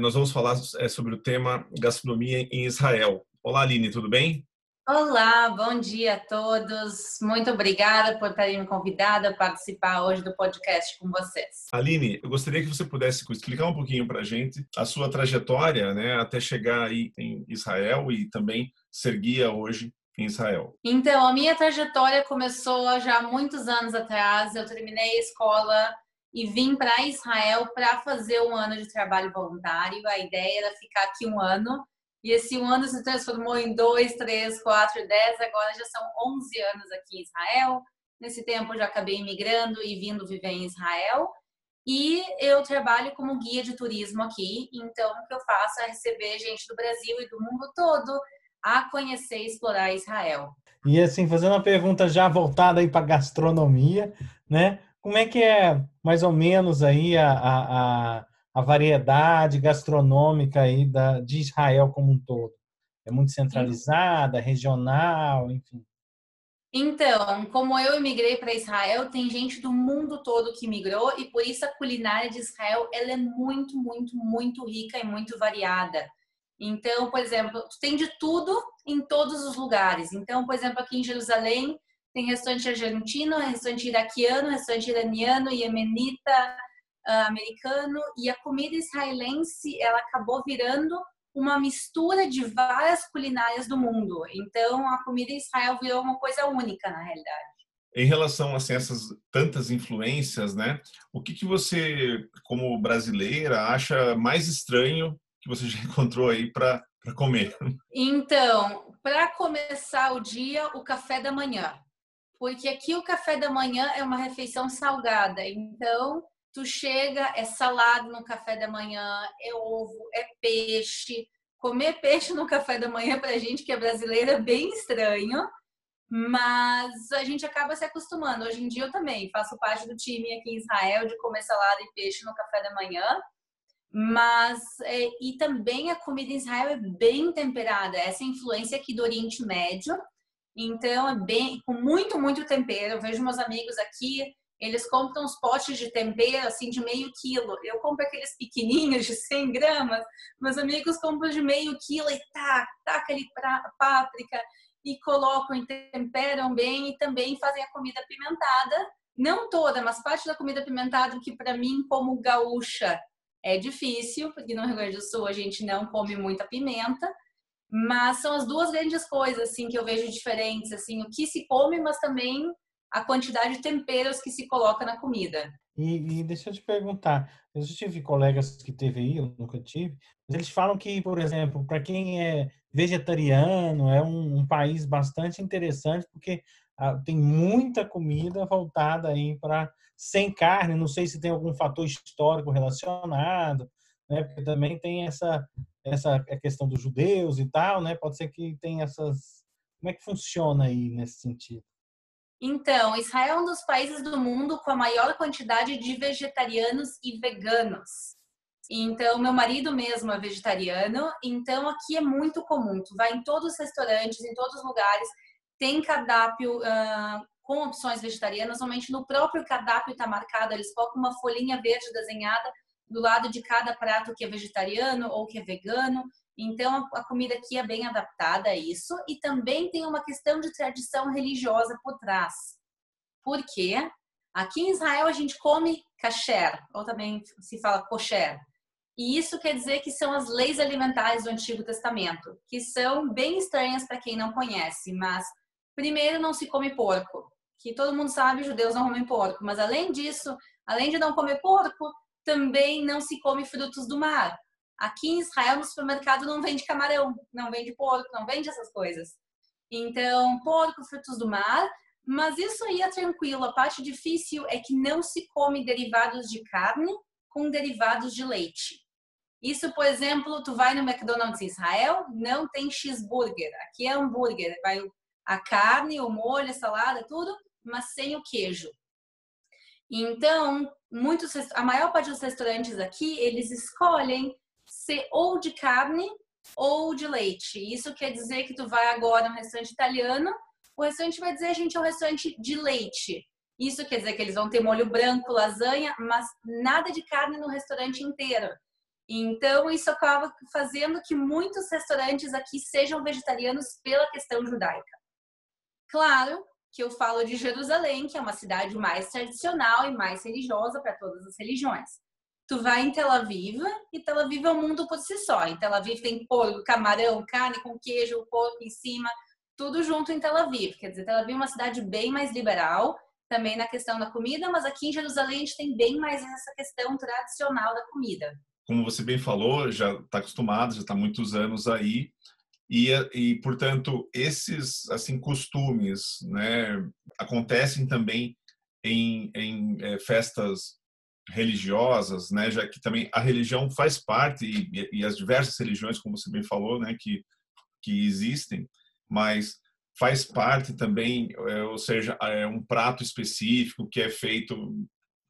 nós vamos falar é, sobre o tema gastronomia em Israel. Olá, Aline, tudo bem? Olá, bom dia a todos. Muito obrigada por terem me convidado a participar hoje do podcast com vocês. Aline, eu gostaria que você pudesse explicar um pouquinho para a gente a sua trajetória, né, até chegar aí em Israel e também ser guia hoje em Israel. Então, a minha trajetória começou já há muitos anos atrás. Eu terminei a escola e vim para Israel para fazer um ano de trabalho voluntário. A ideia era ficar aqui um ano e esse um ano se transformou em dois, três, quatro, dez. Agora já são 11 anos aqui em Israel. Nesse tempo já acabei imigrando e vindo viver em Israel. E eu trabalho como guia de turismo aqui. Então, o que eu faço é receber gente do Brasil e do mundo todo a conhecer e explorar Israel. E assim, fazendo uma pergunta já voltada aí para gastronomia, né? Como é que é mais ou menos aí a, a, a variedade gastronômica aí da, de Israel como um todo? É muito centralizada, regional, enfim? Então, como eu imigrei para Israel, tem gente do mundo todo que migrou e por isso a culinária de Israel ela é muito, muito, muito rica e muito variada. Então, por exemplo, tem de tudo em todos os lugares. Então, por exemplo, aqui em Jerusalém tem restaurante argentino, restaurante iraquiano, restaurante iraniano, iemenita, uh, americano. E a comida israelense, ela acabou virando uma mistura de várias culinárias do mundo. Então, a comida Israel virou uma coisa única, na realidade. Em relação assim, a essas tantas influências, né? O que, que você, como brasileira, acha mais estranho que você já encontrou aí para comer? Então, para começar o dia, o café da manhã porque aqui o café da manhã é uma refeição salgada. Então, tu chega, é salado no café da manhã, é ovo, é peixe. Comer peixe no café da manhã pra gente que é brasileira é bem estranho, mas a gente acaba se acostumando. Hoje em dia eu também faço parte do time aqui em Israel de comer salada e peixe no café da manhã. Mas, é, e também a comida em Israel é bem temperada, essa influência aqui do Oriente Médio, então é bem com muito, muito tempero. Eu vejo meus amigos aqui, eles compram uns potes de tempero assim de meio quilo. Eu compro aqueles pequenininhos de 100 gramas. Meus amigos compram de meio quilo e tá, taca ali páprica e colocam e temperam bem e também fazem a comida apimentada. Não toda, mas parte da comida apimentada que para mim como gaúcha é difícil, porque no Rio Grande do Sul a gente não come muita pimenta. Mas são as duas grandes coisas assim que eu vejo diferentes, assim, o que se come, mas também a quantidade de temperos que se coloca na comida. E, e deixa eu te perguntar, eu já tive colegas que teve aí, eu nunca tive, eles falam que, por exemplo, para quem é vegetariano, é um, um, país bastante interessante, porque ah, tem muita comida voltada aí para sem carne, não sei se tem algum fator histórico relacionado, né? Porque também tem essa essa questão dos judeus e tal, né? Pode ser que tenha essas. Como é que funciona aí nesse sentido? Então, Israel é um dos países do mundo com a maior quantidade de vegetarianos e veganos. Então, meu marido mesmo é vegetariano, então aqui é muito comum. Tu vai em todos os restaurantes, em todos os lugares, tem cardápio uh, com opções vegetarianas. Normalmente no próprio cardápio está marcado, eles colocam uma folhinha verde desenhada do lado de cada prato que é vegetariano ou que é vegano. Então, a comida aqui é bem adaptada a isso. E também tem uma questão de tradição religiosa por trás. Por quê? Aqui em Israel a gente come kasher, ou também se fala kosher. E isso quer dizer que são as leis alimentares do Antigo Testamento, que são bem estranhas para quem não conhece. Mas, primeiro, não se come porco, que todo mundo sabe, judeus não comem porco. Mas, além disso, além de não comer porco, também não se come frutos do mar. Aqui em Israel, no supermercado, não vende camarão, não vende porco, não vende essas coisas. Então, porco, frutos do mar, mas isso aí é tranquilo. A parte difícil é que não se come derivados de carne com derivados de leite. Isso, por exemplo, tu vai no McDonald's Israel, não tem cheeseburger. Aqui é hambúrguer, vai a carne, o molho, a salada, tudo, mas sem o queijo. Então, muitos, a maior parte dos restaurantes aqui, eles escolhem ser ou de carne ou de leite. Isso quer dizer que tu vai agora no restaurante italiano, o restaurante vai dizer, a gente, é um restaurante de leite. Isso quer dizer que eles vão ter molho branco, lasanha, mas nada de carne no restaurante inteiro. Então, isso acaba fazendo que muitos restaurantes aqui sejam vegetarianos pela questão judaica. Claro que eu falo de Jerusalém, que é uma cidade mais tradicional e mais religiosa para todas as religiões. Tu vai em Tel Aviv e Tel Aviv é um mundo por si só. Em Tel Aviv tem porco, camarão, carne com queijo, porco em cima, tudo junto em Tel Aviv. Quer dizer, Tel Aviv é uma cidade bem mais liberal, também na questão da comida, mas aqui em Jerusalém a gente tem bem mais essa questão tradicional da comida. Como você bem falou, já está acostumado, já está muitos anos aí. E, e portanto esses assim costumes né acontecem também em, em é, festas religiosas né já que também a religião faz parte e, e, as diversas religiões como você bem falou né que que existem mas faz parte também é, ou seja é um prato específico que é feito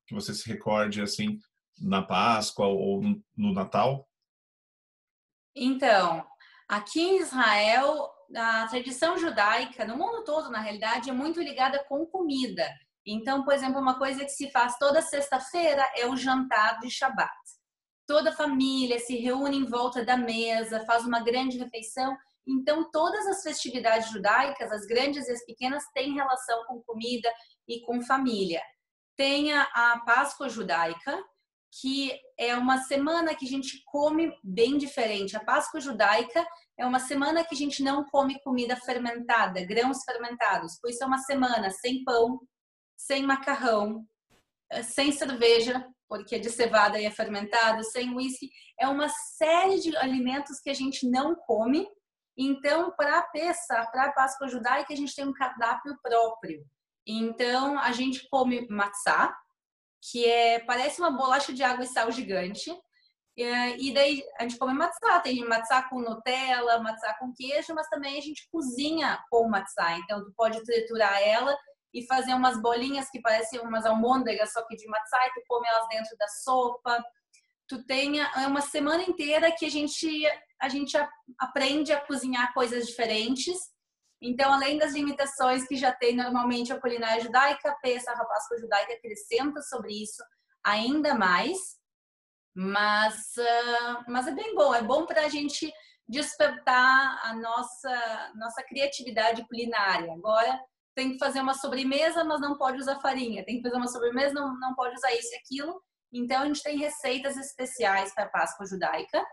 que você se recorde assim na Páscoa ou no Natal? Então Aqui em Israel, a tradição judaica, no mundo todo, na realidade, é muito ligada com comida. Então, por exemplo, uma coisa que se faz toda sexta-feira é o jantar de Shabat. Toda a família se reúne em volta da mesa, faz uma grande refeição. Então, todas as festividades judaicas, as grandes e as pequenas, têm relação com comida e com família. Tem a Páscoa judaica, que é uma semana que a gente come bem diferente. A Páscoa judaica é uma semana que a gente não come comida fermentada, grãos fermentados. Por isso é uma semana sem pão, sem macarrão, eh, sem cerveja, porque de cevada e é fermentado, sem whisky. É uma série de alimentos que a gente não come. Então, para peça, para a Páscoa judaica, a gente tem um cardápio próprio. Então, a gente come matzá, que é parece uma bolacha de água e sal gigante. E daí a gente come matzá, tem matzá com Nutella, matzá com queijo, mas também a gente cozinha com matzá. Então tu pode triturar ela e fazer umas bolinhas que parecem umas almôndegas, só que de matzá, e tu come elas dentro da sopa. Tu tem é uma semana inteira que a gente a gente aprende a cozinhar coisas diferentes então, além das limitações que já tem normalmente a culinária judaica, peça a Páscoa judaica acrescenta sobre isso ainda mais. Mas, uh, mas é bem bom, é bom para a gente despertar a nossa, nossa criatividade culinária. Agora, tem que fazer uma sobremesa, mas não pode usar farinha. Tem que fazer uma sobremesa, não, não pode usar isso e aquilo. Então, a gente tem receitas especiais para a Páscoa judaica.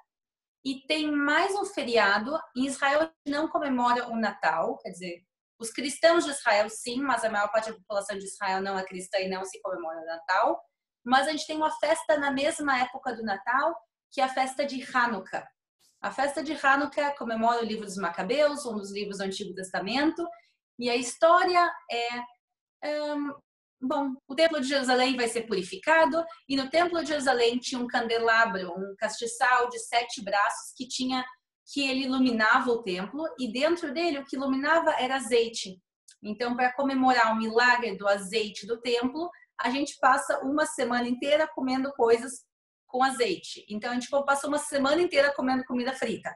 E tem mais um feriado. Em Israel não comemora o Natal, quer dizer, os cristãos de Israel sim, mas a maior parte da população de Israel não é cristã e não se comemora o Natal. Mas a gente tem uma festa na mesma época do Natal, que é a festa de Hanukkah. A festa de Hanukkah comemora o livro dos Macabeus, um dos livros do Antigo Testamento, e a história é um, Bom, o Templo de Jerusalém vai ser purificado e no Templo de Jerusalém tinha um candelabro, um castiçal de sete braços que tinha que ele iluminava o templo e dentro dele o que iluminava era azeite. Então, para comemorar o milagre do azeite do templo, a gente passa uma semana inteira comendo coisas com azeite. Então, a gente passa uma semana inteira comendo comida frita.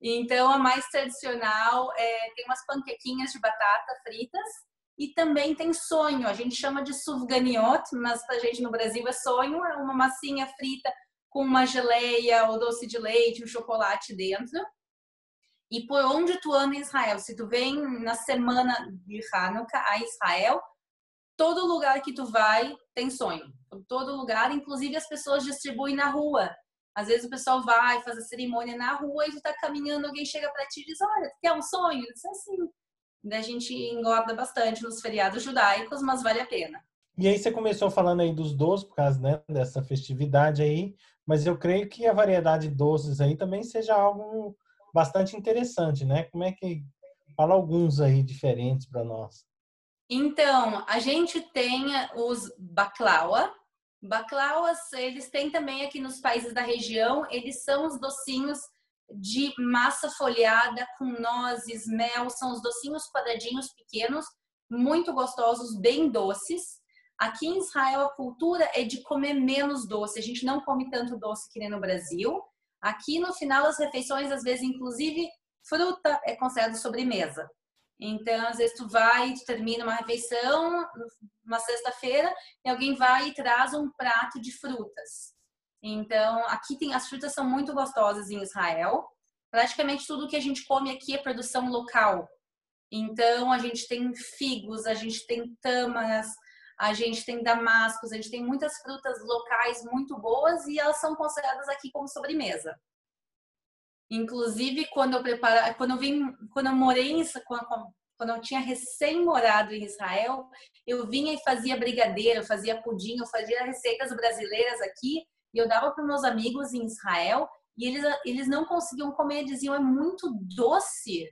Então, a mais tradicional é, tem umas panquequinhas de batata fritas e também tem sonho, a gente chama de sufganiot, mas pra gente no Brasil é sonho, é uma massinha frita com uma geleia ou doce de leite, um chocolate dentro. E por onde tu anda em Israel, se tu vem na semana de Hanukkah a Israel, todo lugar que tu vai tem sonho. Todo lugar, inclusive as pessoas distribuem na rua. Às vezes o pessoal vai, faz a cerimônia na rua e tu tá caminhando, alguém chega para ti e diz: Olha, quer um sonho? Isso é assim a gente engorda bastante nos feriados judaicos, mas vale a pena. E aí você começou falando aí dos doces, por causa né, dessa festividade aí, mas eu creio que a variedade de doces aí também seja algo bastante interessante, né? Como é que fala alguns aí diferentes para nós? Então, a gente tem os baklawa, Baklawas, eles têm também aqui nos países da região, eles são os docinhos de massa folhada com nozes, mel, são os docinhos quadradinhos pequenos, muito gostosos, bem doces. Aqui em Israel a cultura é de comer menos doce, a gente não come tanto doce que nem no Brasil. Aqui no final das refeições, às vezes, inclusive, fruta é considerado sobremesa. Então, às vezes, tu vai, tu termina uma refeição, uma sexta-feira, e alguém vai e traz um prato de frutas. Então, aqui tem as frutas são muito gostosas em Israel. Praticamente tudo que a gente come aqui é produção local. Então, a gente tem figos, a gente tem tâmaras, a gente tem damascos, a gente tem muitas frutas locais muito boas e elas são consideradas aqui como sobremesa. Inclusive, quando eu prepara, quando eu vim, quando eu morei em, quando, eu tinha recém morado em Israel, eu vinha e fazia brigadeiro, fazia pudim, eu fazia receitas brasileiras aqui e eu dava para meus amigos em Israel e eles, eles não conseguiam comer, diziam é muito doce.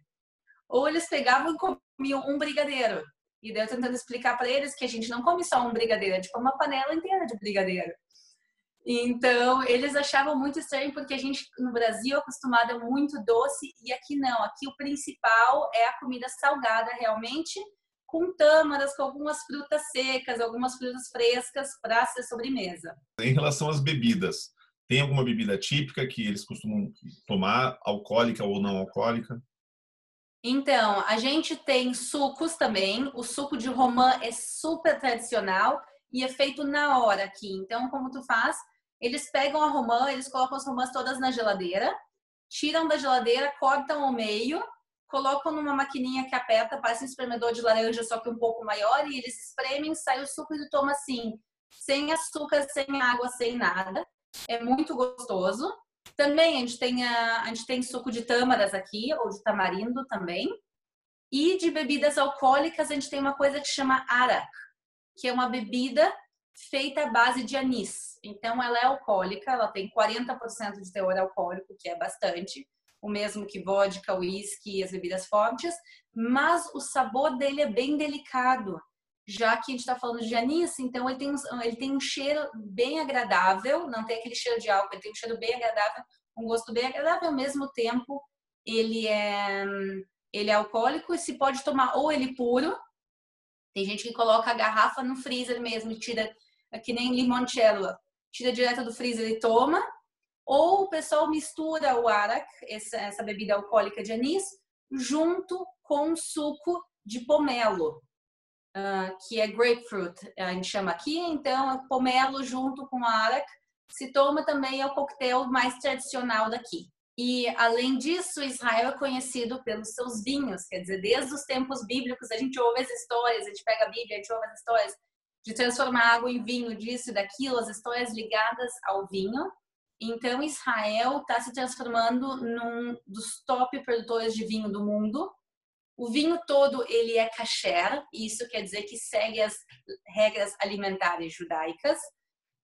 Ou eles pegavam e comiam um brigadeiro. E daí eu tentando explicar para eles que a gente não come só um brigadeiro, é tipo uma panela inteira de brigadeiro. Então, eles achavam muito estranho porque a gente no Brasil é acostumado a muito doce e aqui não. Aqui o principal é a comida salgada realmente, com tâmaras, com algumas frutas secas, algumas frutas frescas para ser sobremesa. Em relação às bebidas, tem alguma bebida típica que eles costumam tomar, alcoólica ou não alcoólica? Então, a gente tem sucos também. O suco de romã é super tradicional e é feito na hora aqui. Então, como tu faz? Eles pegam a romã, eles colocam as romãs todas na geladeira, tiram da geladeira, cortam ao meio, colocam numa maquininha que aperta, parece um espremedor de laranja, só que um pouco maior, e eles espremem, sai o suco e toma assim, sem açúcar, sem água, sem nada. É muito gostoso. Também a gente tem a, a gente tem suco de tâmaras aqui, ou de tamarindo também. E de bebidas alcoólicas, a gente tem uma coisa que chama arak, que é uma bebida feita à base de anis. Então, ela é alcoólica, ela tem 40% de teor alcoólico, que é bastante, o mesmo que vodka, uísque e as bebidas fortes, mas o sabor dele é bem delicado, já que a gente está falando de anis, então ele tem, ele tem um cheiro bem agradável, não tem aquele cheiro de álcool, ele tem um cheiro bem agradável, um gosto bem agradável, ao mesmo tempo ele é, ele é alcoólico e se pode tomar ou ele puro, tem gente que coloca a garrafa no freezer mesmo tira que nem limoncello, tira direto do freezer e toma, ou o pessoal mistura o arak, essa, bebida alcoólica de anis, junto com suco de pomelo, uh, que é grapefruit, a gente chama aqui. Então, é pomelo junto com arak se toma também é o coquetel mais tradicional daqui. E além disso, Israel é conhecido pelos seus vinhos, quer dizer, desde os tempos bíblicos a gente ouve as histórias, a gente pega a Bíblia, a gente ouve as histórias de transformar água em vinho, disso e daquilo, as histórias ligadas ao vinho. Então, Israel está se transformando num dos top produtores de vinho do mundo. O vinho todo ele é kasher, isso quer dizer que segue as regras alimentares judaicas,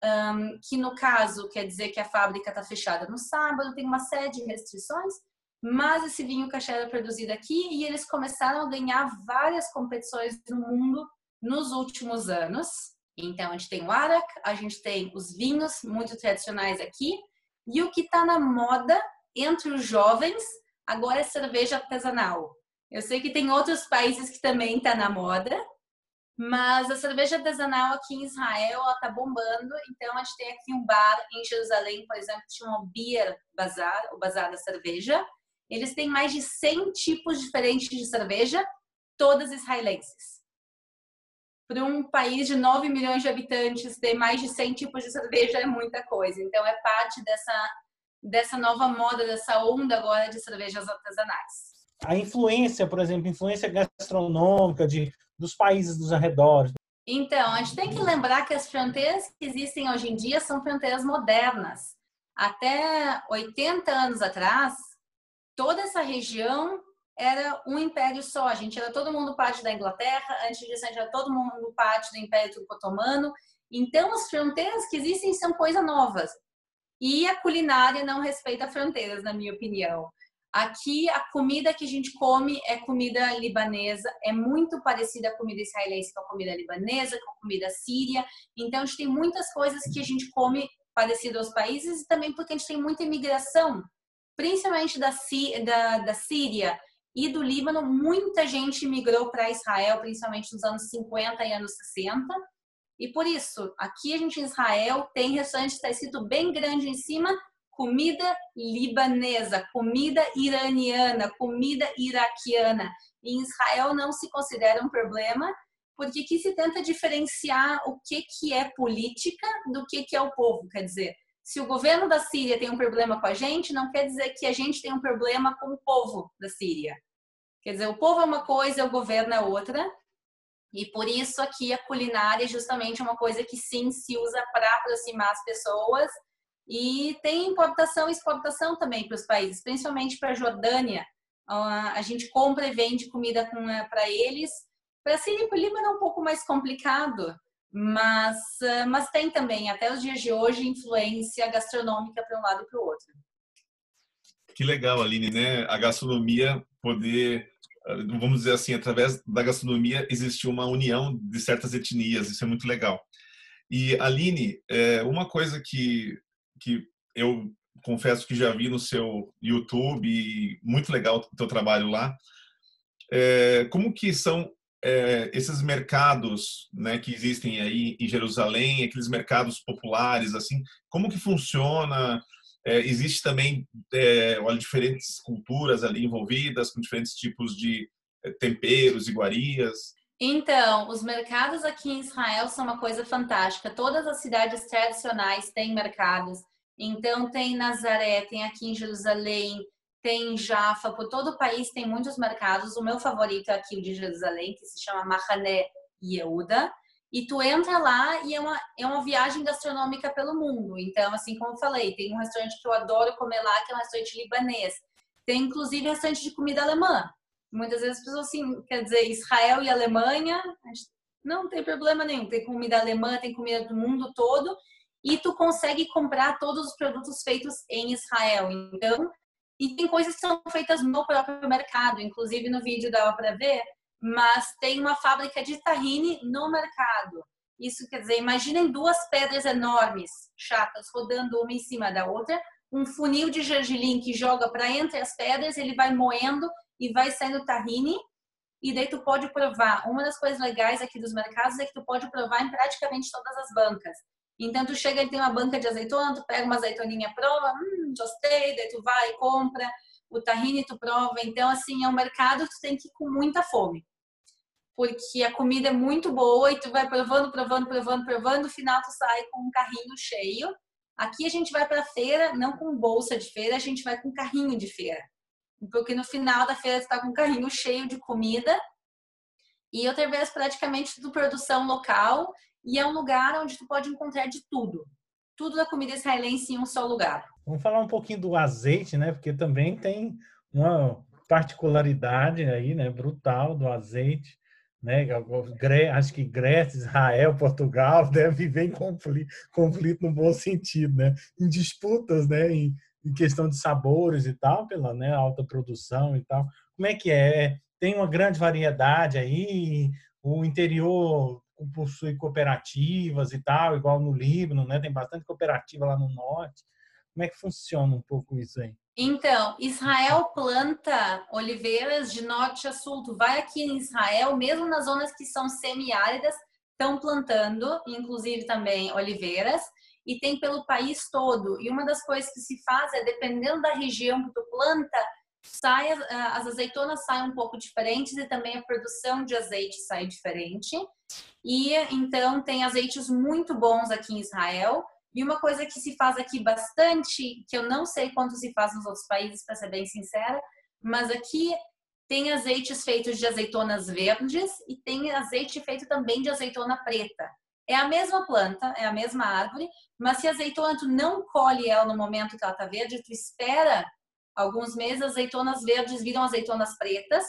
um, que no caso quer dizer que a fábrica está fechada no sábado, tem uma série de restrições, mas esse vinho kasher é produzido aqui e eles começaram a ganhar várias competições no mundo nos últimos anos. Então, a gente tem o arak, a gente tem os vinhos muito tradicionais aqui, e o que está na moda entre os jovens agora é cerveja artesanal. Eu sei que tem outros países que também está na moda, mas a cerveja artesanal aqui em Israel está bombando. Então, a gente tem aqui um bar em Jerusalém, por exemplo, que chama Beer Bazar, o Bazar da Cerveja. Eles têm mais de 100 tipos diferentes de cerveja, todas israelenses para um país de 9 milhões de habitantes ter mais de 100 tipos de cerveja é muita coisa. Então é parte dessa dessa nova moda, dessa onda agora de cervejas artesanais. A influência, por exemplo, influência gastronômica de dos países dos arredores. Então, a gente tem que lembrar que as fronteiras que existem hoje em dia são fronteiras modernas. Até 80 anos atrás, toda essa região era um império só. A gente era todo mundo parte da Inglaterra, antes disso a gente era todo mundo parte do Império Turco-Otomano. Então, as fronteiras que existem são coisas novas. E a culinária não respeita fronteiras, na minha opinião. Aqui a comida que a gente come é comida libanesa, é muito parecida a comida israelense com a comida libanesa, com a comida síria. Então a gente tem muitas coisas que a gente come parecido aos países e também porque a gente tem muita imigração, principalmente da, da, da Síria e do Líbano. Muita gente migrou para Israel, principalmente nos anos 50 e anos 60. E por isso, aqui a gente em Israel tem restaurante que está escrito bem grande em cima, comida libanesa, comida iraniana, comida iraquiana. Em Israel não se considera um problema, porque aqui se tenta diferenciar o que, que é política do que, que é o povo. Quer dizer, se o governo da Síria tem um problema com a gente, não quer dizer que a gente tem um problema com o povo da Síria. Quer dizer, o povo é uma coisa, o governo é outra. E por isso aqui a culinária é justamente uma coisa que sim se usa para aproximar as pessoas e tem importação e exportação também para os países, principalmente para a Jordânia. A gente compra e vende comida para eles. Para Síria e para o Líbano é um pouco mais complicado, mas, mas tem também, até os dias de hoje, influência gastronômica para um lado e para o outro. Que legal, Aline, né? A gastronomia poder, vamos dizer assim, através da gastronomia existe uma união de certas etnias, isso é muito legal. E Aline, é, uma coisa que que eu confesso que já vi no seu YouTube muito legal o teu trabalho lá. Como que são é, esses mercados né, que existem aí em Jerusalém, aqueles mercados populares, assim, como que funciona? É, existe também é, olha, diferentes culturas ali envolvidas, com diferentes tipos de é, temperos, iguarias. Então, os mercados aqui em Israel são uma coisa fantástica. Todas as cidades tradicionais têm mercados. Então, tem Nazaré, tem aqui em Jerusalém, tem em Jaffa, por todo o país tem muitos mercados. O meu favorito é aqui de Jerusalém, que se chama Mahané Yehuda. E tu entra lá e é uma, é uma viagem gastronômica pelo mundo. Então, assim como eu falei, tem um restaurante que eu adoro comer lá, que é um restaurante libanês. Tem, inclusive, restaurante de comida alemã. Muitas vezes as pessoas assim, quer dizer, Israel e Alemanha, não tem problema nenhum. Tem comida alemã, tem comida do mundo todo e tu consegue comprar todos os produtos feitos em Israel. Então, e tem coisas que são feitas no próprio mercado, inclusive no vídeo dava para ver, mas tem uma fábrica de tahine no mercado. Isso quer dizer, imaginem duas pedras enormes, chatas, rodando uma em cima da outra, um funil de gergelim que joga para entre as pedras, ele vai moendo e vai saindo tahine, e daí tu pode provar. Uma das coisas legais aqui dos mercados é que tu pode provar em praticamente todas as bancas. Então, tu chega e tem uma banca de azeitona, tu pega uma azeitoninha, prova, hum, gostei, daí tu vai, compra, o tahine tu prova. Então, assim, é um mercado que tu tem que ir com muita fome. Porque a comida é muito boa e tu vai provando, provando, provando, provando, no final tu sai com um carrinho cheio. Aqui a gente vai para feira, não com bolsa de feira, a gente vai com carrinho de feira. Porque no final da feira tu tá com um carrinho cheio de comida e outra vez praticamente tudo produção local e é um lugar onde tu pode encontrar de tudo. Tudo da comida israelense em um só lugar. Vamos falar um pouquinho do azeite, né? Porque também tem uma particularidade aí, né? Brutal do azeite, né? Acho que Grécia, Israel, Portugal devem viver em conflito, conflito no bom sentido, né? Em disputas, né? Em, em questão de sabores e tal, pela né, alta produção e tal. Como é que é? Tem uma grande variedade aí. O interior possui cooperativas e tal, igual no Líbano, né? Tem bastante cooperativa lá no norte. Como é que funciona um pouco isso aí? Então, Israel planta oliveiras de norte a sul. Tu vai aqui em Israel, mesmo nas zonas que são semiáridas, estão plantando, inclusive também oliveiras, e tem pelo país todo. E uma das coisas que se faz é, dependendo da região que tu planta, sai, as azeitonas saem um pouco diferentes e também a produção de azeite sai diferente. E então tem azeites muito bons aqui em Israel. E uma coisa que se faz aqui bastante, que eu não sei quanto se faz nos outros países, para ser bem sincera, mas aqui tem azeites feitos de azeitonas verdes e tem azeite feito também de azeitona preta. É a mesma planta, é a mesma árvore, mas se a azeitona tu não colhe ela no momento que ela está verde, tu espera alguns meses, azeitonas verdes viram azeitonas pretas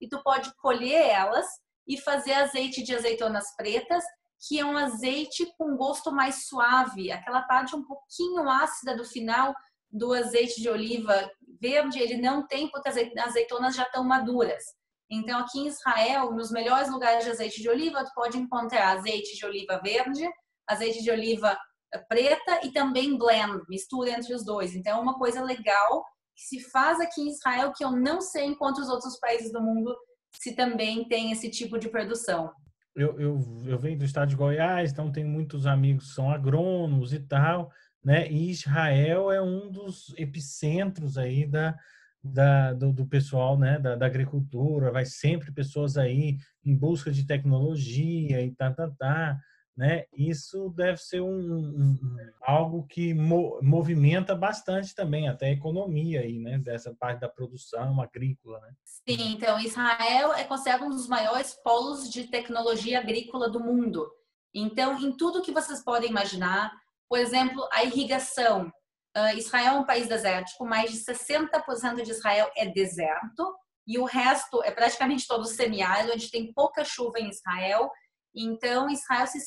e tu pode colher elas e fazer azeite de azeitonas pretas, que é um azeite com gosto mais suave, aquela parte um pouquinho ácida do final do azeite de oliva verde ele não tem porque as azeitonas já estão maduras. Então, aqui em Israel, nos melhores lugares de azeite de oliva, tu pode encontrar azeite de oliva verde, azeite de oliva eh, preta e também blend, mistura entre os dois. Então, é uma coisa legal que se faz aqui em Israel que eu não sei em quantos outros países do mundo se também tem esse tipo de produção. Eu, eu, eu venho do estado de Goiás, então tenho muitos amigos que são agrônomos e tal, né? E Israel é um dos epicentros aí da, da, do, do, pessoal né, da, da, agricultura, vai sempre pessoas aí em busca de tecnologia e tá, tá, tá, né? Isso deve ser um, um algo que mo, movimenta bastante também até a economia aí, né? Dessa parte da produção agrícola, né? Sim, então Israel é considerado um dos maiores polos de tecnologia agrícola do mundo. Então, em tudo que vocês podem imaginar, por exemplo, a irrigação, Uh, Israel é um país desértico, mais de 60% de Israel é deserto e o resto é praticamente todo semiárido, onde tem pouca chuva em Israel. Então, Israel se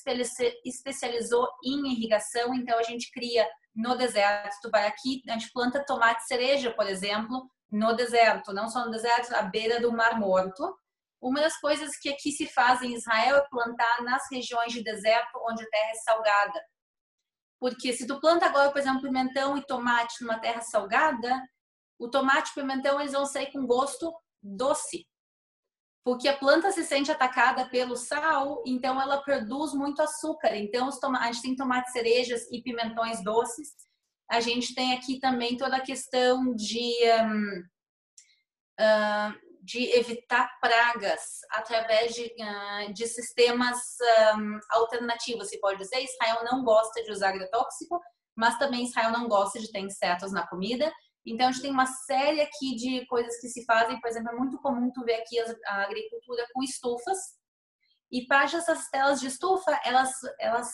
especializou em irrigação, então a gente cria no deserto. Tu vai aqui, a gente planta tomate cereja, por exemplo, no deserto, não só no deserto, à beira do Mar Morto. Uma das coisas que aqui se faz em Israel é plantar nas regiões de deserto onde a terra é salgada. Porque se tu planta agora, por exemplo, pimentão e tomate numa terra salgada, o tomate e o pimentão eles vão sair com gosto doce. Porque a planta se sente atacada pelo sal, então ela produz muito açúcar. Então a gente tem tomates cerejas e pimentões doces. A gente tem aqui também toda a questão de um, uh, de evitar pragas através de, uh, de sistemas um, alternativos, se pode dizer. Israel não gosta de usar agrotóxico, mas também Israel não gosta de ter insetos na comida. Então, a gente tem uma série aqui de coisas que se fazem. Por exemplo, é muito comum tu ver aqui a agricultura com estufas. E parte dessas telas de estufa, elas, elas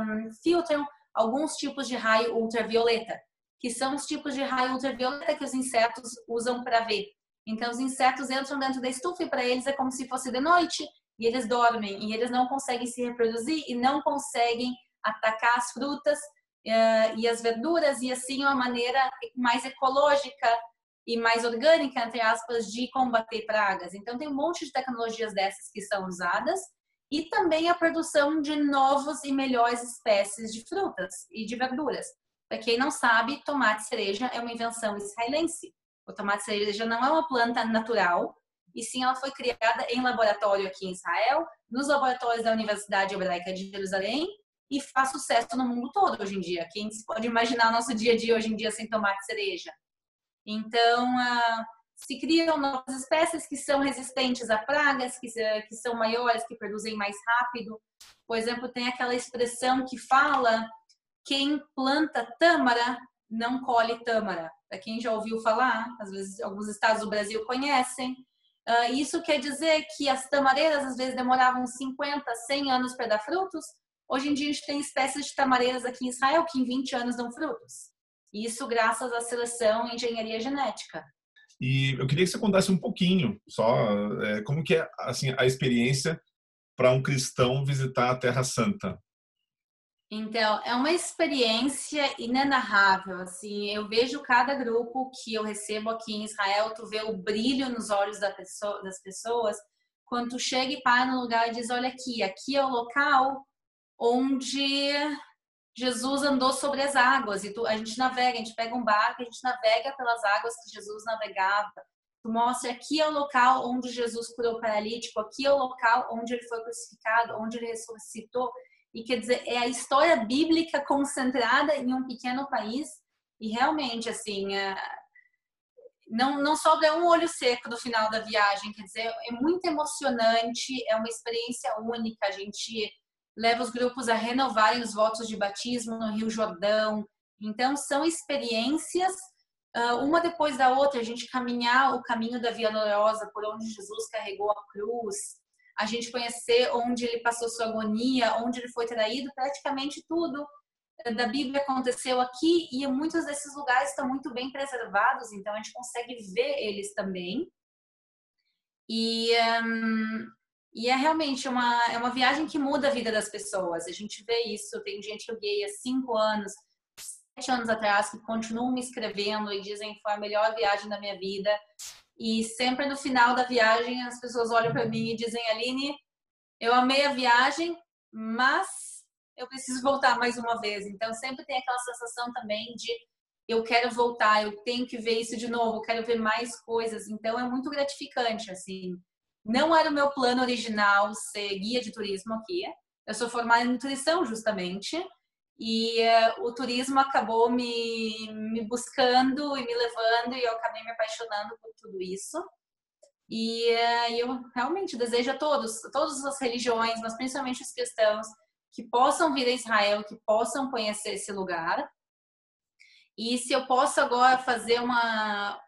um, filtram alguns tipos de raio ultravioleta, que são os tipos de raio ultravioleta que os insetos usam para ver. Então, os insetos entram dentro da estufa e para eles é como se fosse de noite e eles dormem e eles não conseguem se reproduzir e não conseguem atacar as frutas e as verduras e assim é uma maneira mais ecológica e mais orgânica, entre aspas, de combater pragas. Então, tem um monte de tecnologias dessas que são usadas e também a produção de novos e melhores espécies de frutas e de verduras. Para quem não sabe, tomate cereja é uma invenção israelense. O tomate cereja não é uma planta natural, e sim ela foi criada em laboratório aqui em Israel, nos laboratórios da Universidade Hebraica de Jerusalém, e faz sucesso no mundo todo hoje em dia. Quem pode imaginar nosso dia a dia hoje em dia sem tomate cereja? Então, uh, se criam novas espécies que são resistentes a pragas, que, que são maiores, que produzem mais rápido. Por exemplo, tem aquela expressão que fala quem planta tâmara não colhe tâmara para quem já ouviu falar, às vezes alguns estados do Brasil conhecem. Uh, isso quer dizer que as tamareiras às vezes demoravam 50, 100 anos para dar frutos. Hoje em dia a gente tem espécies de tamareiras aqui em Israel que em 20 anos dão frutos. Isso graças à seleção e engenharia genética. E eu queria que você contasse um pouquinho só é, como que é assim a experiência para um cristão visitar a Terra Santa. Então, é uma experiência inenarrável, assim, eu vejo cada grupo que eu recebo aqui em Israel, tu vê o brilho nos olhos da pessoa, das pessoas, quando tu chega e para no lugar e diz, olha aqui, aqui é o local onde Jesus andou sobre as águas, e tu, a gente navega, a gente pega um barco, a gente navega pelas águas que Jesus navegava, tu mostra aqui é o local onde Jesus curou o paralítico, aqui é o local onde ele foi crucificado, onde ele ressuscitou, e quer dizer, é a história bíblica concentrada em um pequeno país. E realmente, assim, é, não, não sobra um olho seco no final da viagem. Quer dizer, é muito emocionante, é uma experiência única. A gente leva os grupos a renovarem os votos de batismo no Rio Jordão. Então, são experiências, ah, uma depois da outra, a gente caminhar o caminho da Via Dolorosa, por onde Jesus carregou a cruz, a gente conhecer onde ele passou sua agonia, onde ele foi traído, praticamente tudo da Bíblia aconteceu aqui e muitos desses lugares estão muito bem preservados, então a gente consegue ver eles também. E, um, e é realmente uma, é uma viagem que muda a vida das pessoas. A gente vê isso. Tem gente que eu guiei há cinco anos, anos atrás que continuam me escrevendo e dizem que foi a melhor viagem da minha vida. E sempre no final da viagem as pessoas olham para mim e dizem: Aline, eu amei a viagem, mas eu preciso voltar mais uma vez. Então sempre tem aquela sensação também de eu quero voltar, eu tenho que ver isso de novo, eu quero ver mais coisas. Então é muito gratificante assim. Não era o meu plano original ser guia de turismo aqui. Eu sou formada em nutrição justamente e uh, o turismo acabou me, me buscando e me levando e eu acabei me apaixonando por tudo isso. E uh, eu realmente desejo a todos, a todas as religiões, mas principalmente os cristãos, que possam vir a Israel, que possam conhecer esse lugar. E se eu posso agora fazer uma,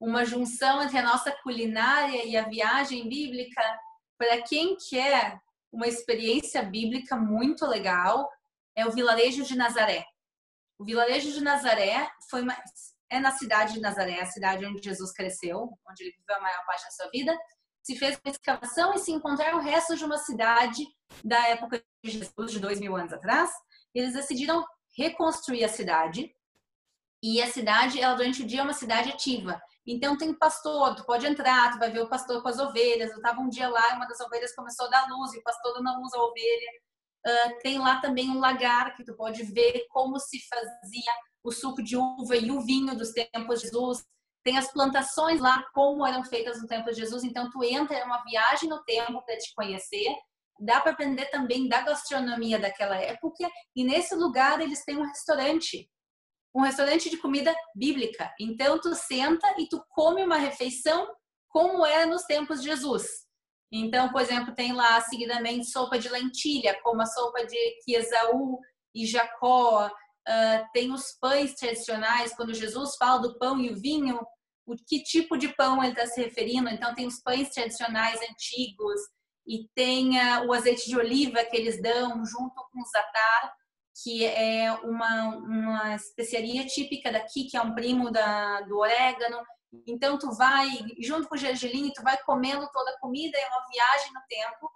uma junção entre a nossa culinária e a viagem bíblica, para quem quer uma experiência bíblica muito legal, é o vilarejo de Nazaré. O vilarejo de Nazaré foi uma, é na cidade de Nazaré, a cidade onde Jesus cresceu, onde ele viveu a maior parte da sua vida. Se fez uma escavação e se encontraram restos de uma cidade da época de Jesus, de dois mil anos atrás. Eles decidiram reconstruir a cidade. E a cidade, ela durante o dia é uma cidade ativa. Então tem pastor, tu pode entrar, tu vai ver o pastor com as ovelhas. Eu estava um dia lá, uma das ovelhas começou a dar luz e o pastor não usa a ovelha. Uh, tem lá também um lagar que tu pode ver como se fazia o suco de uva e o vinho dos tempos de Jesus. Tem as plantações lá, como eram feitas no tempo de Jesus. Então, tu entra, é uma viagem no tempo para te conhecer. Dá para aprender também da gastronomia daquela época. E nesse lugar, eles têm um restaurante. Um restaurante de comida bíblica. Então, tu senta e tu come uma refeição como era nos tempos de Jesus. Então, por exemplo, tem lá seguidamente sopa de lentilha, como a sopa de que Esaú e Jacó. Uh, tem os pães tradicionais, quando Jesus fala do pão e o vinho, o que tipo de pão ele está se referindo. Então, tem os pães tradicionais antigos e tem uh, o azeite de oliva que eles dão junto com o zatar, que é uma, uma especiaria típica daqui, que é um primo da, do orégano. Então tu vai junto com o gergelim, tu vai comendo toda a comida, é uma viagem no tempo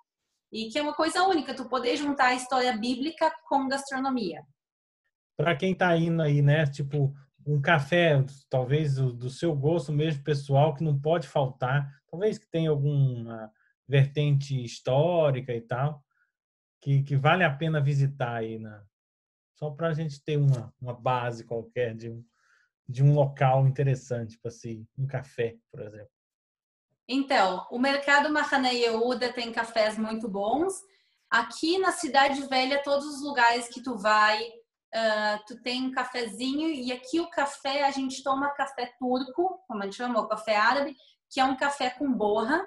e que é uma coisa única, tu poder juntar a história bíblica com gastronomia. Para quem está indo aí, né, tipo um café, talvez do, do, seu gosto mesmo pessoal, que não pode faltar, talvez que tenha alguma vertente histórica e tal, que, que vale a pena visitar aí, né? Só para a gente ter uma, uma base qualquer de um, de um local interessante para assim, um café, por exemplo? Então, o mercado Mahane Yehuda tem cafés muito bons. Aqui na Cidade Velha, todos os lugares que tu vai, uh, tu tem um cafezinho e aqui o café, a gente toma café turco, como a gente chama, o café árabe, que é um café com borra.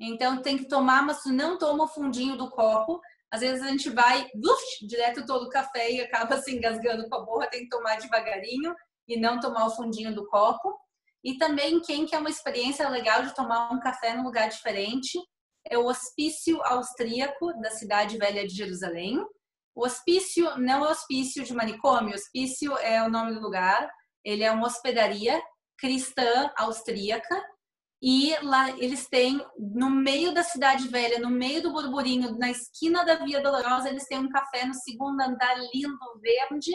Então tem que tomar, mas tu não toma o fundinho do copo. Às vezes a gente vai uf, direto todo o café e acaba se engasgando com a borra, tem que tomar devagarinho e não tomar o fundinho do copo. E também quem quer uma experiência legal de tomar um café num lugar diferente é o Hospício Austríaco da Cidade Velha de Jerusalém. O hospício não é hospício de manicômio, hospício é o nome do lugar. Ele é uma hospedaria cristã austríaca e lá eles têm no meio da cidade velha, no meio do burburinho, na esquina da Via Dolorosa, eles têm um café no segundo andar lindo, verde,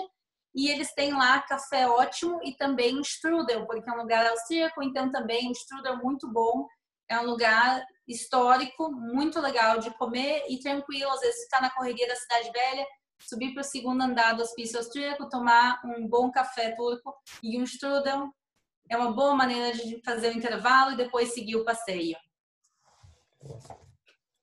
e eles têm lá café ótimo e também strudel, porque é um lugar austríaco, então também um strudel muito bom. É um lugar histórico, muito legal de comer e tranquilo. Às vezes está na correria da cidade velha, subir para o segundo andar do hospício austríaco, tomar um bom café turco e um strudel. É uma boa maneira de fazer o intervalo e depois seguir o passeio.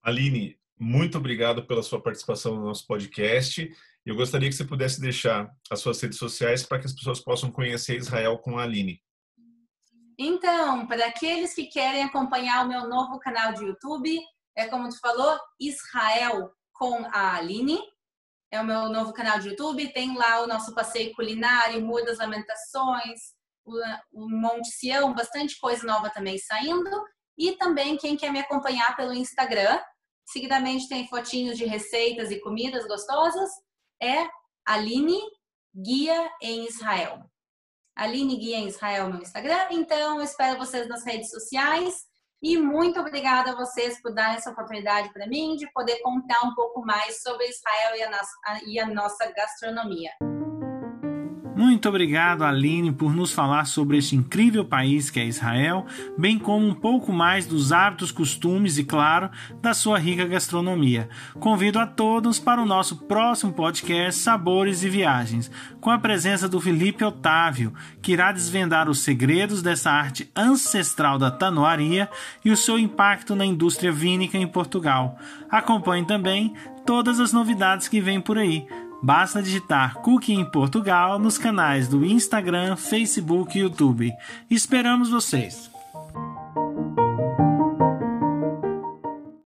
Aline, muito obrigado pela sua participação no nosso podcast. Eu gostaria que você pudesse deixar as suas redes sociais para que as pessoas possam conhecer Israel com a Aline. Então, para aqueles que querem acompanhar o meu novo canal de YouTube, é como tu falou, Israel com a Aline. É o meu novo canal de YouTube. Tem lá o nosso passeio culinário, Mur das Lamentações, o Monte Sião, bastante coisa nova também saindo. E também quem quer me acompanhar pelo Instagram. Seguidamente tem fotinhos de receitas e comidas gostosas é Aline Guia em Israel. Aline Guia em Israel no Instagram. Então, eu espero vocês nas redes sociais. E muito obrigada a vocês por dar essa oportunidade para mim de poder contar um pouco mais sobre Israel e a, nossa, e a nossa gastronomia. Muito obrigado, Aline, por nos falar sobre este incrível país que é Israel, bem como um pouco mais dos hábitos, costumes e, claro, da sua rica gastronomia. Convido a todos para o nosso próximo podcast Sabores e Viagens, com a presença do Felipe Otávio, que irá desvendar os segredos dessa arte ancestral da tanoaria e o seu impacto na indústria vínica em Portugal. Acompanhe também todas as novidades que vêm por aí. Basta digitar Cookie em Portugal nos canais do Instagram, Facebook e YouTube. Esperamos vocês!